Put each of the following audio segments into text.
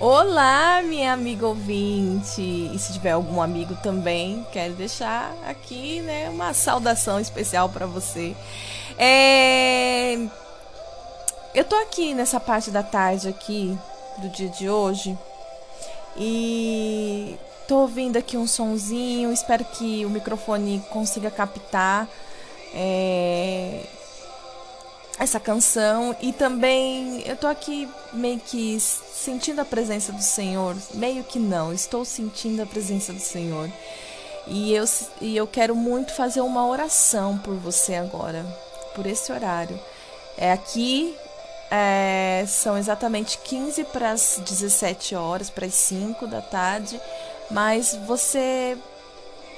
Olá, minha amiga ouvinte! E se tiver algum amigo também, quero deixar aqui né, uma saudação especial para você. É... Eu tô aqui nessa parte da tarde aqui do dia de hoje e tô ouvindo aqui um sonzinho. Espero que o microfone consiga captar. É essa canção e também eu tô aqui meio que sentindo a presença do Senhor, meio que não, estou sentindo a presença do Senhor. E eu, e eu quero muito fazer uma oração por você agora, por esse horário. É aqui é, são exatamente 15 para as 17 horas, para as 5 da tarde, mas você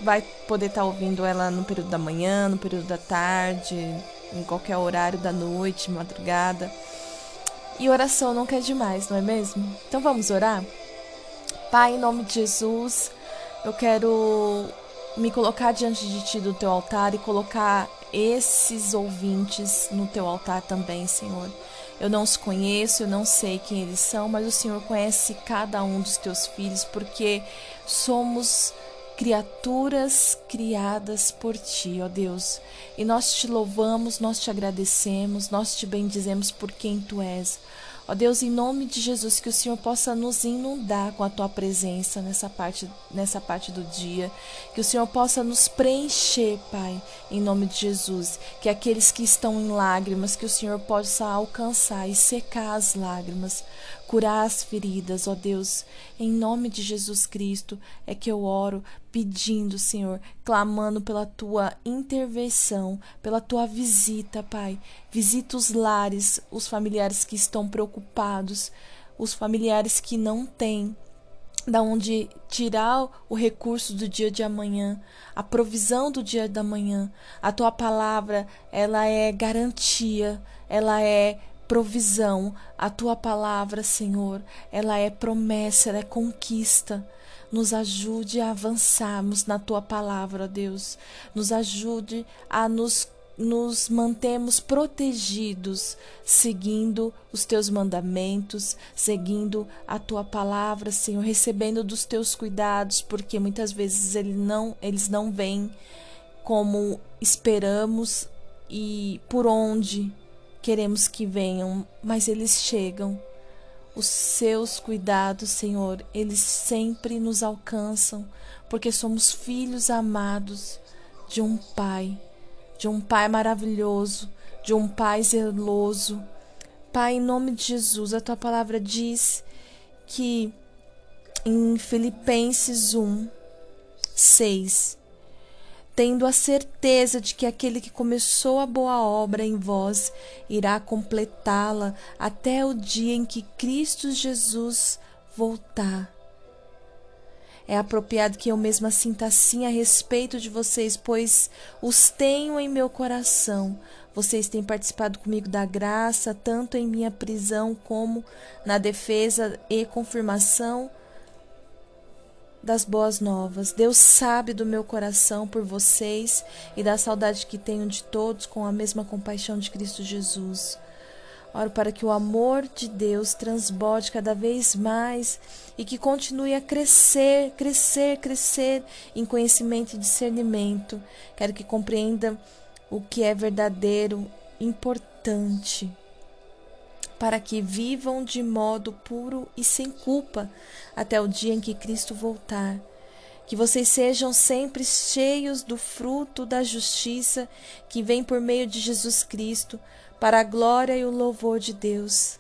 vai poder estar tá ouvindo ela no período da manhã, no período da tarde, em qualquer horário da noite, madrugada. E oração nunca é demais, não é mesmo? Então vamos orar? Pai, em nome de Jesus, eu quero me colocar diante de Ti do Teu altar e colocar esses ouvintes no Teu altar também, Senhor. Eu não os conheço, eu não sei quem eles são, mas o Senhor conhece cada um dos Teus filhos, porque somos criaturas criadas por ti, ó Deus. E nós te louvamos, nós te agradecemos, nós te bendizemos por quem tu és. Ó Deus, em nome de Jesus, que o Senhor possa nos inundar com a tua presença nessa parte, nessa parte do dia. Que o Senhor possa nos preencher, Pai, em nome de Jesus. Que aqueles que estão em lágrimas, que o Senhor possa alcançar e secar as lágrimas, curar as feridas, ó Deus. Em nome de Jesus Cristo é que eu oro, pedindo, Senhor, clamando pela tua intervenção, pela tua visita, Pai. Visita os lares, os familiares que estão preocupados, os familiares que não têm da onde tirar o recurso do dia de amanhã, a provisão do dia da manhã. A tua palavra, ela é garantia, ela é provisão. A tua palavra, Senhor, ela é promessa, ela é conquista. Nos ajude a avançarmos na tua palavra, Deus. Nos ajude a nos nos mantemos protegidos, seguindo os teus mandamentos, seguindo a tua palavra, Senhor, recebendo dos teus cuidados, porque muitas vezes ele não, eles não vêm como esperamos e por onde queremos que venham, mas eles chegam. Os seus cuidados, Senhor, eles sempre nos alcançam, porque somos filhos amados de um Pai de um Pai maravilhoso, de um Pai zeloso. Pai, em nome de Jesus, a tua palavra diz que em Filipenses 1, 6, tendo a certeza de que aquele que começou a boa obra em vós irá completá-la até o dia em que Cristo Jesus voltar. É apropriado que eu mesma sinta assim a respeito de vocês, pois os tenho em meu coração. Vocês têm participado comigo da graça, tanto em minha prisão como na defesa e confirmação das boas novas. Deus sabe do meu coração por vocês e da saudade que tenho de todos com a mesma compaixão de Cristo Jesus. Oro para que o amor de Deus transborde cada vez mais e que continue a crescer, crescer, crescer em conhecimento e discernimento. Quero que compreenda o que é verdadeiro, importante, para que vivam de modo puro e sem culpa até o dia em que Cristo voltar. Que vocês sejam sempre cheios do fruto da justiça que vem por meio de Jesus Cristo para a glória e o louvor de Deus.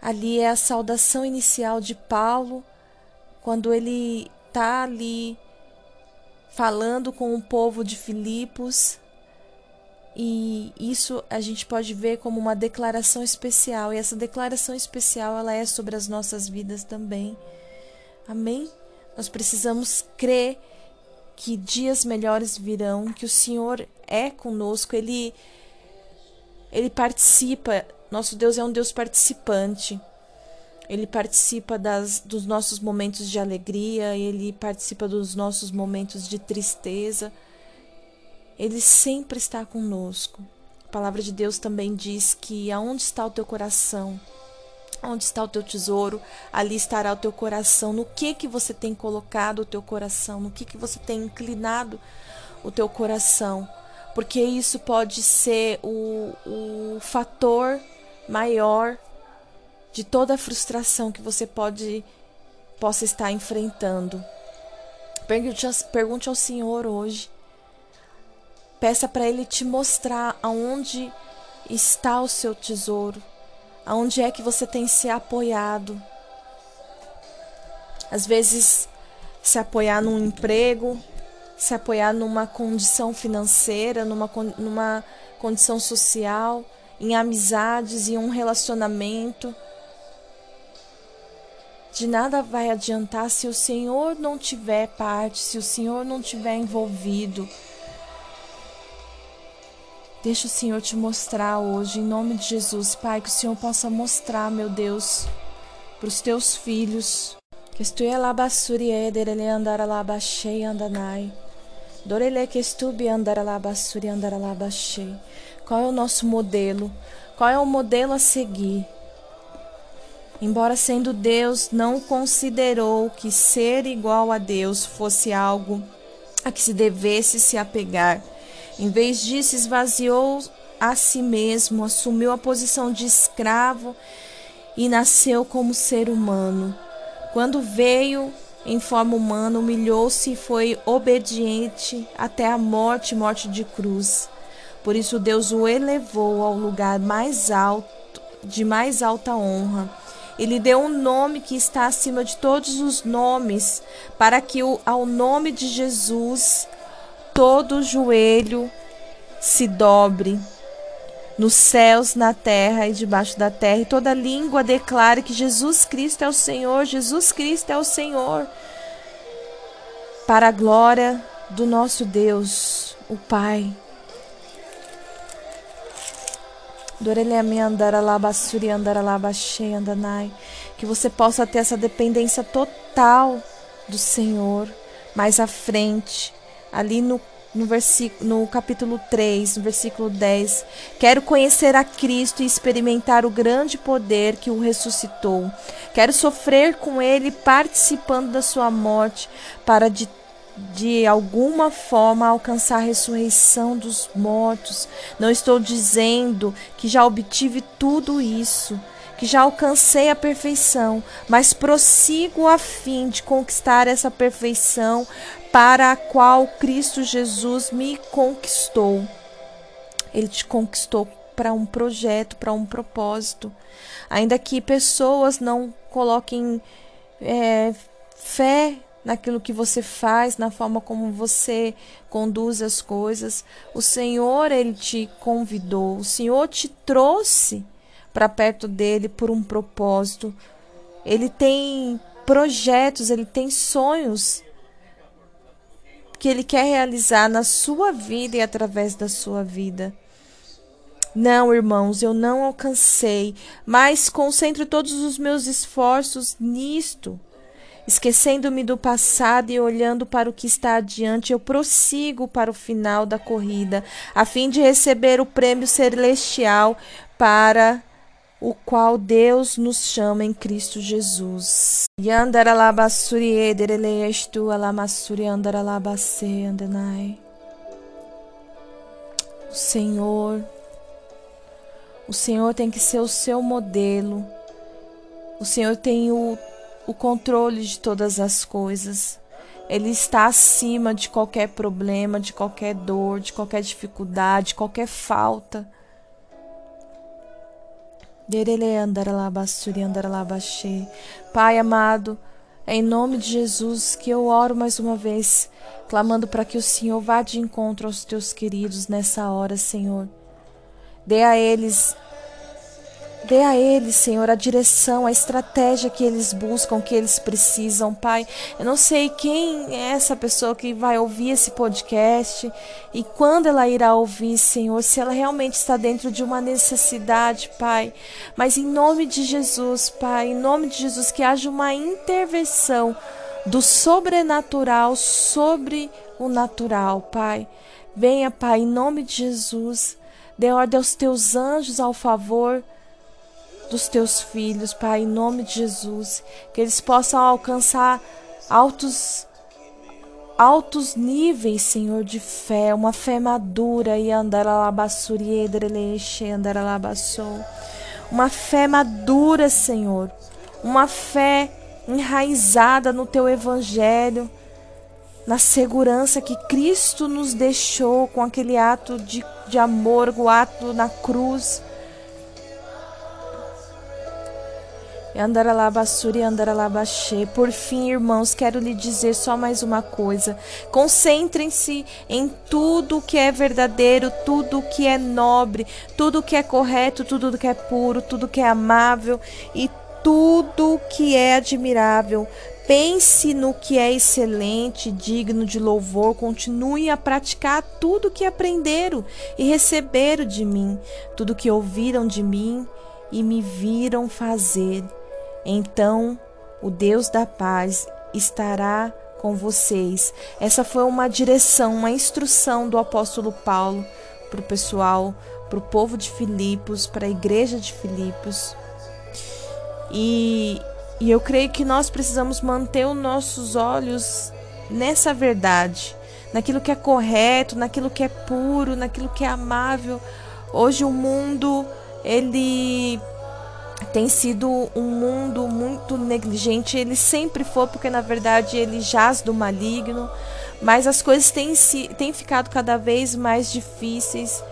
Ali é a saudação inicial de Paulo, quando ele está ali falando com o povo de Filipos. E isso a gente pode ver como uma declaração especial, e essa declaração especial ela é sobre as nossas vidas também. Amém? Nós precisamos crer que dias melhores virão, que o Senhor é conosco, ele ele participa, nosso Deus é um Deus participante. Ele participa das, dos nossos momentos de alegria, ele participa dos nossos momentos de tristeza. Ele sempre está conosco. A palavra de Deus também diz que aonde está o teu coração, Onde está o teu tesouro, ali estará o teu coração. No que que você tem colocado o teu coração? No que que você tem inclinado o teu coração? Porque isso pode ser o, o fator maior de toda a frustração que você pode possa estar enfrentando. Pergunte, pergunte ao Senhor hoje. Peça para Ele te mostrar aonde está o seu tesouro Aonde é que você tem se apoiado? Às vezes, se apoiar num emprego, se apoiar numa condição financeira, numa, numa condição social, em amizades e um relacionamento. De nada vai adiantar se o Senhor não tiver parte, se o Senhor não tiver envolvido Deixa o Senhor te mostrar hoje, em nome de Jesus, Pai, que o Senhor possa mostrar, meu Deus, para os teus filhos. Que estue alabasuri ederele andar alabashei andanai. Dorele que estube andar alabasuri andar alabashei. Qual é o nosso modelo? Qual é o modelo a seguir? Embora sendo Deus, não considerou que ser igual a Deus fosse algo a que se devesse se apegar em vez disso, esvaziou a si mesmo, assumiu a posição de escravo e nasceu como ser humano. Quando veio em forma humana, humilhou-se e foi obediente até a morte morte de cruz. Por isso, Deus o elevou ao lugar mais alto, de mais alta honra. Ele deu um nome que está acima de todos os nomes, para que ao nome de Jesus todo joelho se dobre nos céus, na terra e debaixo da terra, e toda língua declare que Jesus Cristo é o Senhor, Jesus Cristo é o Senhor, para a glória do nosso Deus, o Pai. Que você possa ter essa dependência total do Senhor mais à frente, ali no, no, versículo, no capítulo 3, no versículo 10. Quero conhecer a Cristo e experimentar o grande poder que o ressuscitou. Quero sofrer com ele, participando da sua morte, para de de alguma forma alcançar a ressurreição dos mortos. Não estou dizendo que já obtive tudo isso, que já alcancei a perfeição, mas prossigo a fim de conquistar essa perfeição para a qual Cristo Jesus me conquistou. Ele te conquistou para um projeto, para um propósito. Ainda que pessoas não coloquem é, fé naquilo que você faz, na forma como você conduz as coisas, o Senhor ele te convidou, o Senhor te trouxe para perto dele por um propósito. Ele tem projetos, ele tem sonhos que Ele quer realizar na sua vida e através da sua vida. Não, irmãos, eu não alcancei, mas concentro todos os meus esforços nisto. Esquecendo-me do passado e olhando para o que está adiante, eu prossigo para o final da corrida, a fim de receber o prêmio celestial para o qual Deus nos chama em Cristo Jesus. Andanai. O Senhor, o Senhor tem que ser o seu modelo. O Senhor tem o, o controle de todas as coisas. Ele está acima de qualquer problema, de qualquer dor, de qualquer dificuldade, de qualquer falta. Pai amado, é em nome de Jesus que eu oro mais uma vez, clamando para que o Senhor vá de encontro aos teus queridos nessa hora, Senhor. Dê a eles Dê a eles, Senhor, a direção, a estratégia que eles buscam, que eles precisam, Pai. Eu não sei quem é essa pessoa que vai ouvir esse podcast e quando ela irá ouvir, Senhor, se ela realmente está dentro de uma necessidade, Pai. Mas em nome de Jesus, Pai, em nome de Jesus, que haja uma intervenção do sobrenatural sobre o natural, Pai. Venha, Pai, em nome de Jesus. Dê ordem aos teus anjos ao favor dos teus filhos, Pai, em nome de Jesus, que eles possam alcançar altos altos níveis, Senhor, de fé, uma fé madura. E uma fé madura, Senhor, uma fé enraizada no teu evangelho, na segurança que Cristo nos deixou com aquele ato de, de amor, o ato na cruz Andaralabassuri andaralabaxê. Por fim, irmãos, quero lhe dizer só mais uma coisa. Concentrem-se em tudo que é verdadeiro, tudo que é nobre, tudo que é correto, tudo que é puro, tudo que é amável e tudo que é admirável. Pense no que é excelente, digno de louvor, continue a praticar tudo que aprenderam e receberam de mim, tudo que ouviram de mim e me viram fazer. Então o Deus da paz estará com vocês. Essa foi uma direção, uma instrução do apóstolo Paulo para o pessoal, para o povo de Filipos, para a igreja de Filipos. E, e eu creio que nós precisamos manter os nossos olhos nessa verdade, naquilo que é correto, naquilo que é puro, naquilo que é amável. Hoje o mundo ele tem sido um mundo muito negligente. Ele sempre foi, porque na verdade ele jaz do maligno, mas as coisas têm, se, têm ficado cada vez mais difíceis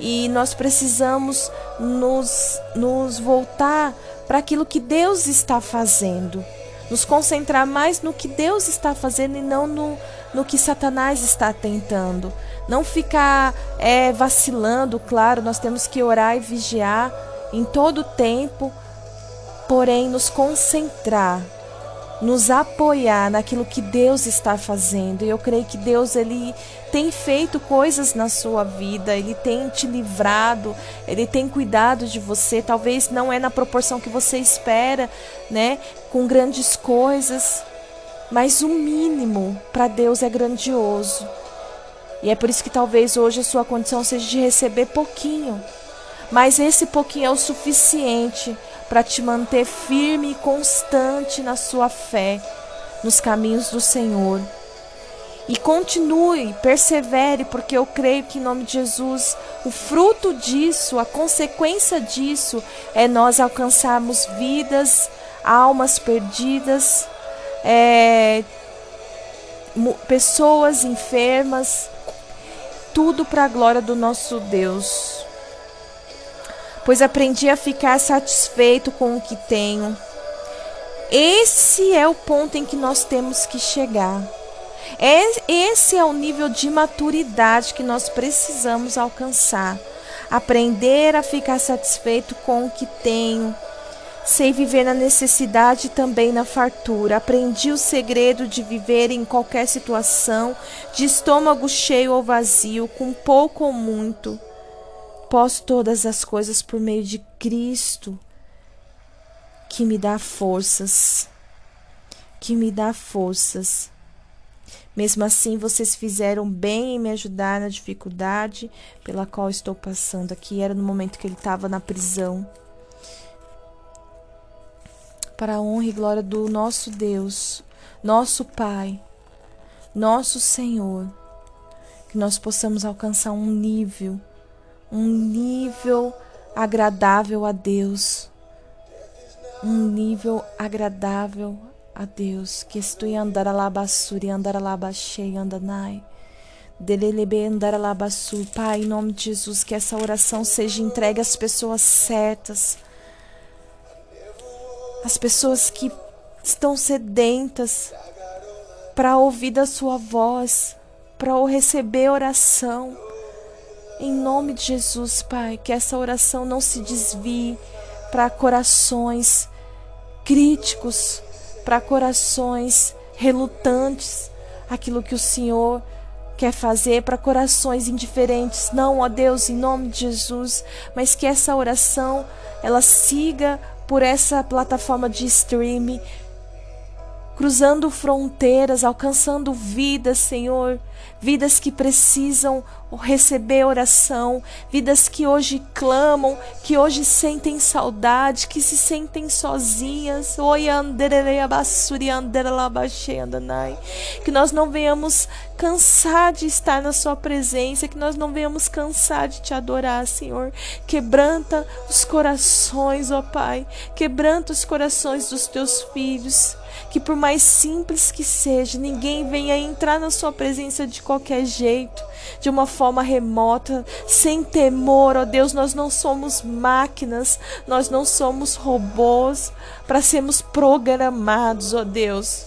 e nós precisamos nos, nos voltar para aquilo que Deus está fazendo, nos concentrar mais no que Deus está fazendo e não no, no que Satanás está tentando. Não ficar é, vacilando, claro, nós temos que orar e vigiar em todo o tempo, porém nos concentrar, nos apoiar naquilo que Deus está fazendo. E eu creio que Deus ele tem feito coisas na sua vida, ele tem te livrado, ele tem cuidado de você. Talvez não é na proporção que você espera, né, com grandes coisas, mas o mínimo para Deus é grandioso. E é por isso que talvez hoje a sua condição seja de receber pouquinho, mas esse pouquinho é o suficiente para te manter firme e constante na sua fé, nos caminhos do Senhor. E continue, persevere, porque eu creio que em nome de Jesus, o fruto disso, a consequência disso, é nós alcançarmos vidas, almas perdidas, é, pessoas enfermas, tudo para a glória do nosso Deus pois aprendi a ficar satisfeito com o que tenho. Esse é o ponto em que nós temos que chegar. Esse é o nível de maturidade que nós precisamos alcançar. Aprender a ficar satisfeito com o que tenho. Sei viver na necessidade e também na fartura. Aprendi o segredo de viver em qualquer situação, de estômago cheio ou vazio, com pouco ou muito. Posso todas as coisas por meio de Cristo, que me dá forças, que me dá forças. Mesmo assim, vocês fizeram bem em me ajudar na dificuldade pela qual estou passando aqui. Era no momento que ele estava na prisão. Para a honra e glória do nosso Deus, nosso Pai, nosso Senhor, que nós possamos alcançar um nível um nível agradável a Deus. Um nível agradável a Deus. Que estou andar alabassuri, andar alabachei, andanai. Delelebe andar alabassur. Pai, em nome de Jesus, que essa oração seja entregue às pessoas certas. As pessoas que estão sedentas para ouvir da sua voz, para receber oração em nome de Jesus, Pai, que essa oração não se desvie para corações críticos, para corações relutantes, aquilo que o Senhor quer fazer para corações indiferentes. Não, ó Deus, em nome de Jesus, mas que essa oração ela siga por essa plataforma de streaming cruzando fronteiras, alcançando vidas, Senhor, vidas que precisam receber oração, vidas que hoje clamam, que hoje sentem saudade, que se sentem sozinhas. Que nós não venhamos cansar de estar na Sua presença, que nós não venhamos cansar de te adorar, Senhor. Quebranta os corações, ó Pai, quebranta os corações dos teus filhos que por mais simples que seja, ninguém venha entrar na sua presença de qualquer jeito, de uma forma remota, sem temor, ó Deus, nós não somos máquinas, nós não somos robôs para sermos programados, ó Deus.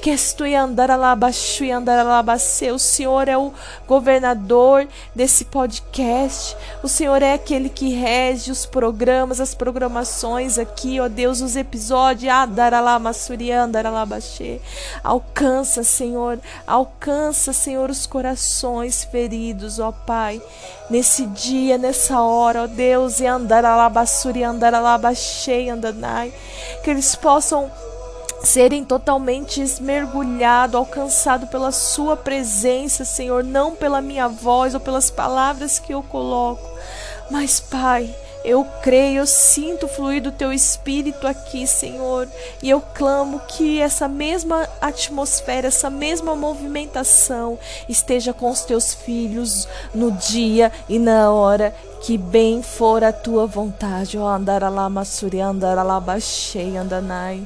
Que estou andar alabaxu e andar alabacê. O Senhor é o governador desse podcast. O Senhor é aquele que rege os programas, as programações aqui, ó Deus, os episódios. Andar alamassuri, andar alabaxê. Alcança, Senhor, alcança, Senhor, os corações feridos, ó Pai. Nesse dia, nessa hora, ó Deus, e andar alabassuri, andar alabaxê, andanai. Que eles possam serem totalmente mergulhado, alcançado pela sua presença, Senhor, não pela minha voz ou pelas palavras que eu coloco. Mas, Pai, eu creio, eu sinto fluir do teu espírito aqui, Senhor, e eu clamo que essa mesma atmosfera, essa mesma movimentação esteja com os teus filhos no dia e na hora que bem for a tua vontade. Ó, andaralá massuri, andaralá baixei, andanai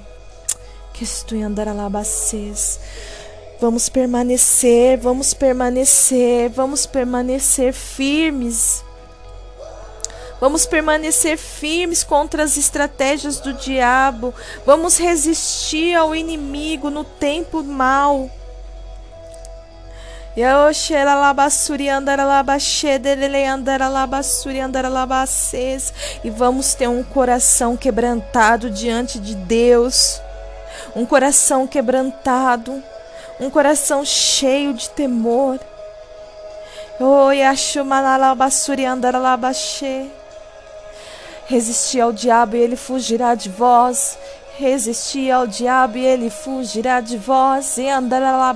Vamos permanecer, vamos permanecer, vamos permanecer firmes. Vamos permanecer firmes contra as estratégias do diabo. Vamos resistir ao inimigo no tempo mau. E vamos ter um coração quebrantado diante de Deus um coração quebrantado, um coração cheio de temor. Resistir ao diabo e ele fugirá de vós. Resistir ao diabo e ele fugirá de vós. E andará lá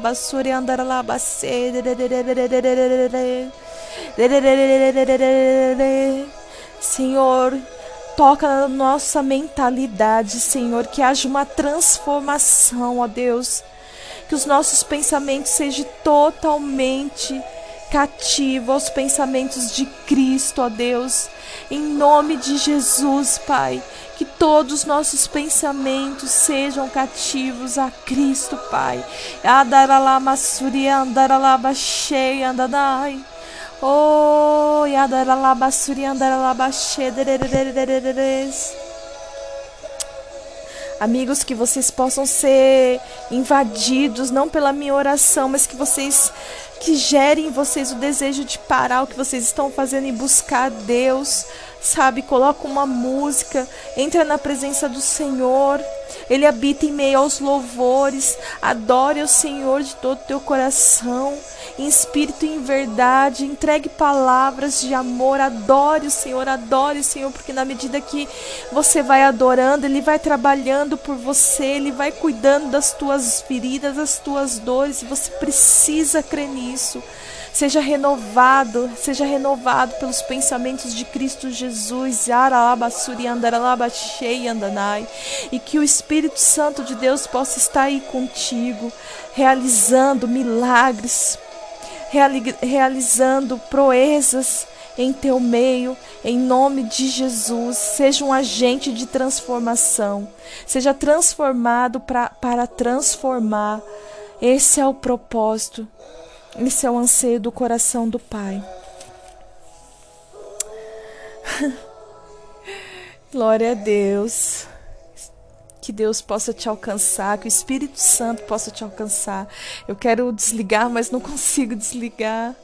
Senhor, Toca na nossa mentalidade, Senhor, que haja uma transformação, ó Deus. Que os nossos pensamentos sejam totalmente cativos aos pensamentos de Cristo, ó Deus. Em nome de Jesus, Pai, que todos os nossos pensamentos sejam cativos a Cristo, Pai. Adaralá massuri, andaralá cheia, andadai. Yadaralabasuri Amigos, que vocês possam ser invadidos não pela minha oração, mas que vocês que gerem em vocês o desejo de parar o que vocês estão fazendo e buscar Deus, sabe? Coloca uma música, entra na presença do Senhor. Ele habita em meio aos louvores. Adore o Senhor de todo o teu coração em espírito e em verdade, entregue palavras de amor, adore o Senhor, adore o Senhor, porque na medida que você vai adorando, Ele vai trabalhando por você, Ele vai cuidando das tuas feridas, das tuas dores, você precisa crer nisso. Seja renovado, seja renovado pelos pensamentos de Cristo Jesus, e que o Espírito Santo de Deus possa estar aí contigo, realizando milagres, realizando proezas em teu meio, em nome de Jesus. Seja um agente de transformação, seja transformado pra, para transformar. Esse é o propósito, esse é o anseio do coração do Pai. Glória a Deus que Deus possa te alcançar, que o Espírito Santo possa te alcançar. Eu quero desligar, mas não consigo desligar.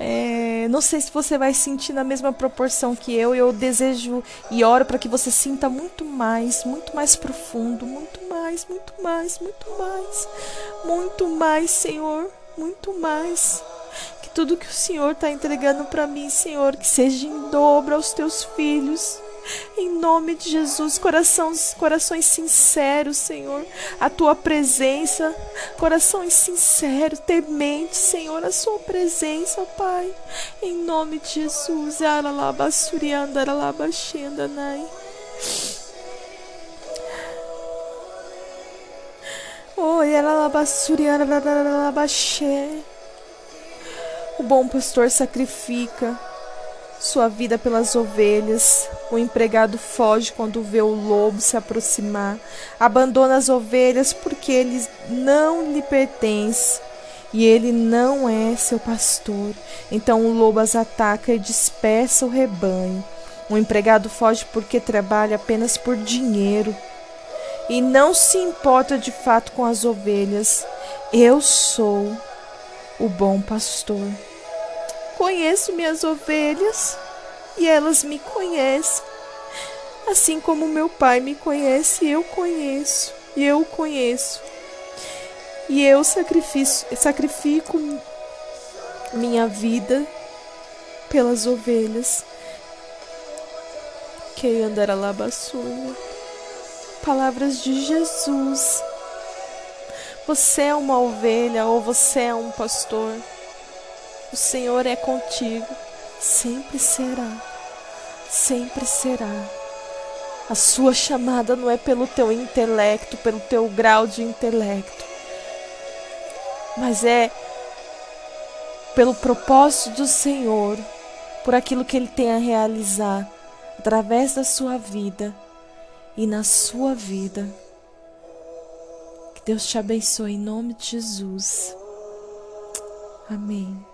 É, não sei se você vai sentir na mesma proporção que eu. Eu desejo e oro para que você sinta muito mais, muito mais profundo, muito mais, muito mais, muito mais, muito mais, Senhor, muito mais. Que tudo que o Senhor está entregando para mim, Senhor, que seja em dobro aos teus filhos. Em nome de Jesus, corações, corações sinceros, Senhor, a tua presença, corações sinceros, tementes, Senhor, a sua presença, Pai. Em nome de Jesus, aralabasurianda, aralabaxenda, Oi, aralabassurianda, aralabaxé. O bom pastor sacrifica sua vida pelas ovelhas. O empregado foge quando vê o lobo se aproximar. Abandona as ovelhas porque ele não lhe pertence e ele não é seu pastor. Então o lobo as ataca e dispersa o rebanho. O empregado foge porque trabalha apenas por dinheiro e não se importa de fato com as ovelhas. Eu sou o bom pastor. Conheço minhas ovelhas e elas me conhecem. Assim como meu pai me conhece, eu conheço e eu o conheço. E eu sacrifico minha vida pelas ovelhas. Que andará labaçunha. Palavras de Jesus. Você é uma ovelha ou você é um pastor? O Senhor é contigo, sempre será, sempre será. A sua chamada não é pelo teu intelecto, pelo teu grau de intelecto, mas é pelo propósito do Senhor, por aquilo que Ele tem a realizar através da sua vida e na sua vida. Que Deus te abençoe em nome de Jesus. Amém.